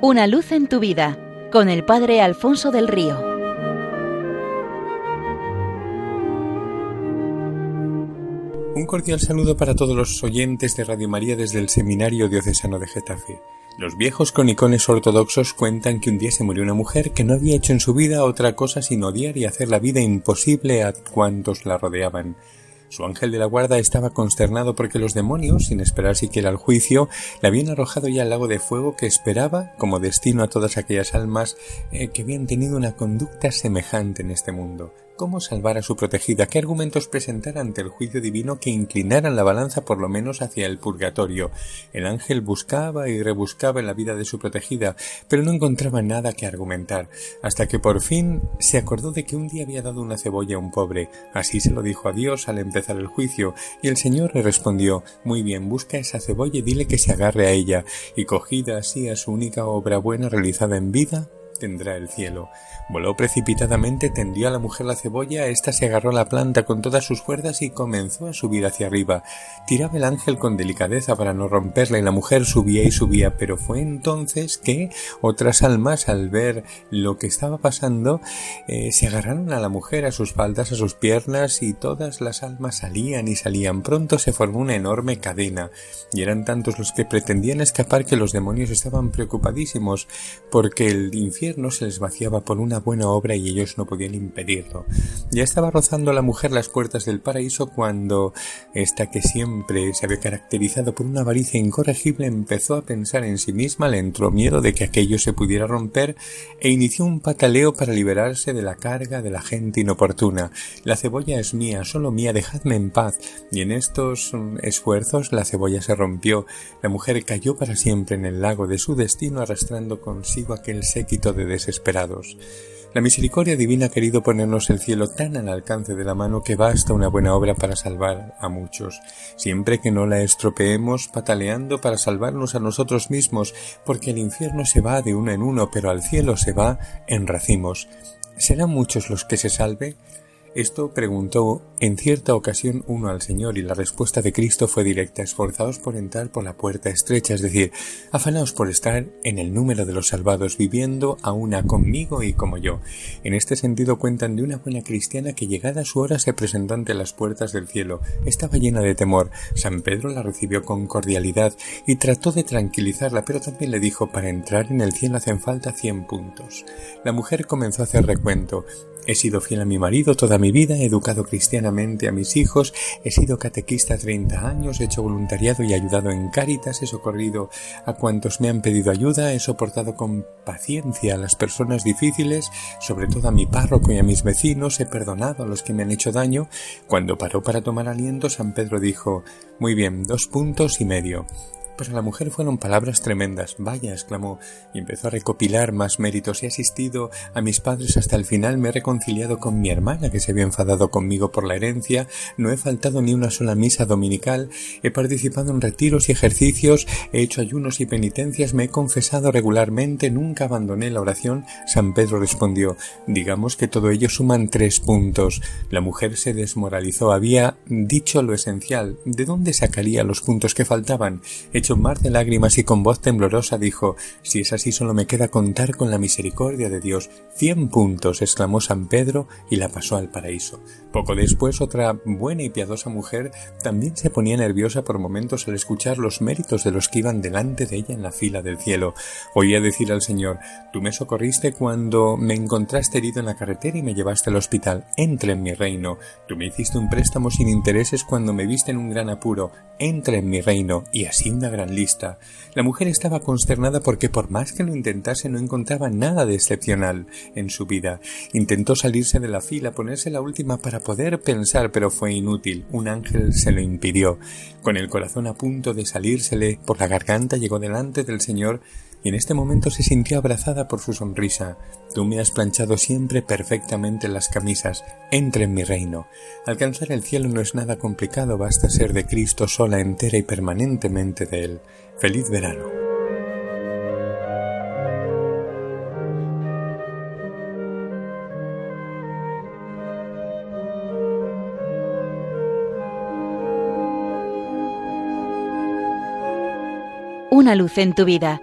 Una luz en tu vida con el Padre Alfonso del Río. Un cordial saludo para todos los oyentes de Radio María desde el Seminario Diocesano de Getafe. Los viejos cronicones ortodoxos cuentan que un día se murió una mujer que no había hecho en su vida otra cosa sino odiar y hacer la vida imposible a cuantos la rodeaban. Su ángel de la guarda estaba consternado porque los demonios, sin esperar siquiera el juicio, le habían arrojado ya al lago de fuego que esperaba como destino a todas aquellas almas eh, que habían tenido una conducta semejante en este mundo cómo salvar a su protegida, qué argumentos presentar ante el juicio divino que inclinaran la balanza por lo menos hacia el purgatorio. El ángel buscaba y rebuscaba en la vida de su protegida, pero no encontraba nada que argumentar, hasta que por fin se acordó de que un día había dado una cebolla a un pobre. Así se lo dijo a Dios al empezar el juicio, y el Señor le respondió Muy bien, busca esa cebolla y dile que se agarre a ella, y cogida así a su única obra buena realizada en vida, tendrá el cielo. Voló precipitadamente, tendió a la mujer la cebolla, ésta se agarró a la planta con todas sus fuerzas y comenzó a subir hacia arriba. Tiraba el ángel con delicadeza para no romperla y la mujer subía y subía, pero fue entonces que otras almas, al ver lo que estaba pasando, eh, se agarraron a la mujer, a sus faldas, a sus piernas y todas las almas salían y salían. Pronto se formó una enorme cadena y eran tantos los que pretendían escapar que los demonios estaban preocupadísimos porque el infierno se les vaciaba por una buena obra y ellos no podían impedirlo. Ya estaba rozando la mujer las puertas del paraíso cuando esta que siempre se había caracterizado por una avaricia incorregible empezó a pensar en sí misma, le entró miedo de que aquello se pudiera romper e inició un pataleo para liberarse de la carga de la gente inoportuna. La cebolla es mía, solo mía, dejadme en paz. Y en estos mm, esfuerzos la cebolla se rompió. La mujer cayó para siempre en el lago de su destino arrastrando consigo aquel séquito de desesperados. La misericordia divina ha querido ponernos el cielo tan al alcance de la mano que basta una buena obra para salvar a muchos, siempre que no la estropeemos pataleando para salvarnos a nosotros mismos, porque el infierno se va de uno en uno, pero al cielo se va en racimos. ¿Serán muchos los que se salve? Esto preguntó en cierta ocasión uno al Señor y la respuesta de Cristo fue directa, esforzaos por entrar por la puerta estrecha, es decir, afanaos por estar en el número de los salvados, viviendo a una conmigo y como yo. En este sentido cuentan de una buena cristiana que llegada su hora se presentó ante las puertas del cielo. Estaba llena de temor. San Pedro la recibió con cordialidad y trató de tranquilizarla, pero también le dijo para entrar en el cielo hacen falta cien puntos. La mujer comenzó a hacer recuento. He sido fiel a mi marido toda mi vida, he educado cristianamente a mis hijos, he sido catequista 30 años, he hecho voluntariado y ayudado en Cáritas, he socorrido a cuantos me han pedido ayuda, he soportado con paciencia a las personas difíciles, sobre todo a mi párroco y a mis vecinos, he perdonado a los que me han hecho daño. Cuando paró para tomar aliento, San Pedro dijo Muy bien, dos puntos y medio. Para la mujer fueron palabras tremendas. Vaya, exclamó, y empezó a recopilar más méritos. He asistido a mis padres hasta el final, me he reconciliado con mi hermana, que se había enfadado conmigo por la herencia, no he faltado ni una sola misa dominical, he participado en retiros y ejercicios, he hecho ayunos y penitencias, me he confesado regularmente, nunca abandoné la oración. San Pedro respondió, digamos que todo ello suman tres puntos. La mujer se desmoralizó, había dicho lo esencial. ¿De dónde sacaría los puntos que faltaban? Mar de lágrimas y con voz temblorosa dijo Si es así solo me queda contar con la misericordia de Dios. Cien puntos. exclamó San Pedro y la pasó al paraíso. Poco después otra buena y piadosa mujer también se ponía nerviosa por momentos al escuchar los méritos de los que iban delante de ella en la fila del cielo. Oía decir al Señor Tú me socorriste cuando me encontraste herido en la carretera y me llevaste al hospital. Entra en mi reino. Tú me hiciste un préstamo sin intereses cuando me viste en un gran apuro. Entra en mi reino. Y así una lista. La mujer estaba consternada porque por más que lo intentase no encontraba nada de excepcional en su vida. Intentó salirse de la fila, ponerse la última para poder pensar, pero fue inútil. Un ángel se lo impidió. Con el corazón a punto de salírsele por la garganta llegó delante del Señor y en este momento se sintió abrazada por su sonrisa. Tú me has planchado siempre perfectamente las camisas. Entra en mi reino. Alcanzar el cielo no es nada complicado, basta ser de Cristo sola, entera y permanentemente de Él. Feliz verano. Una luz en tu vida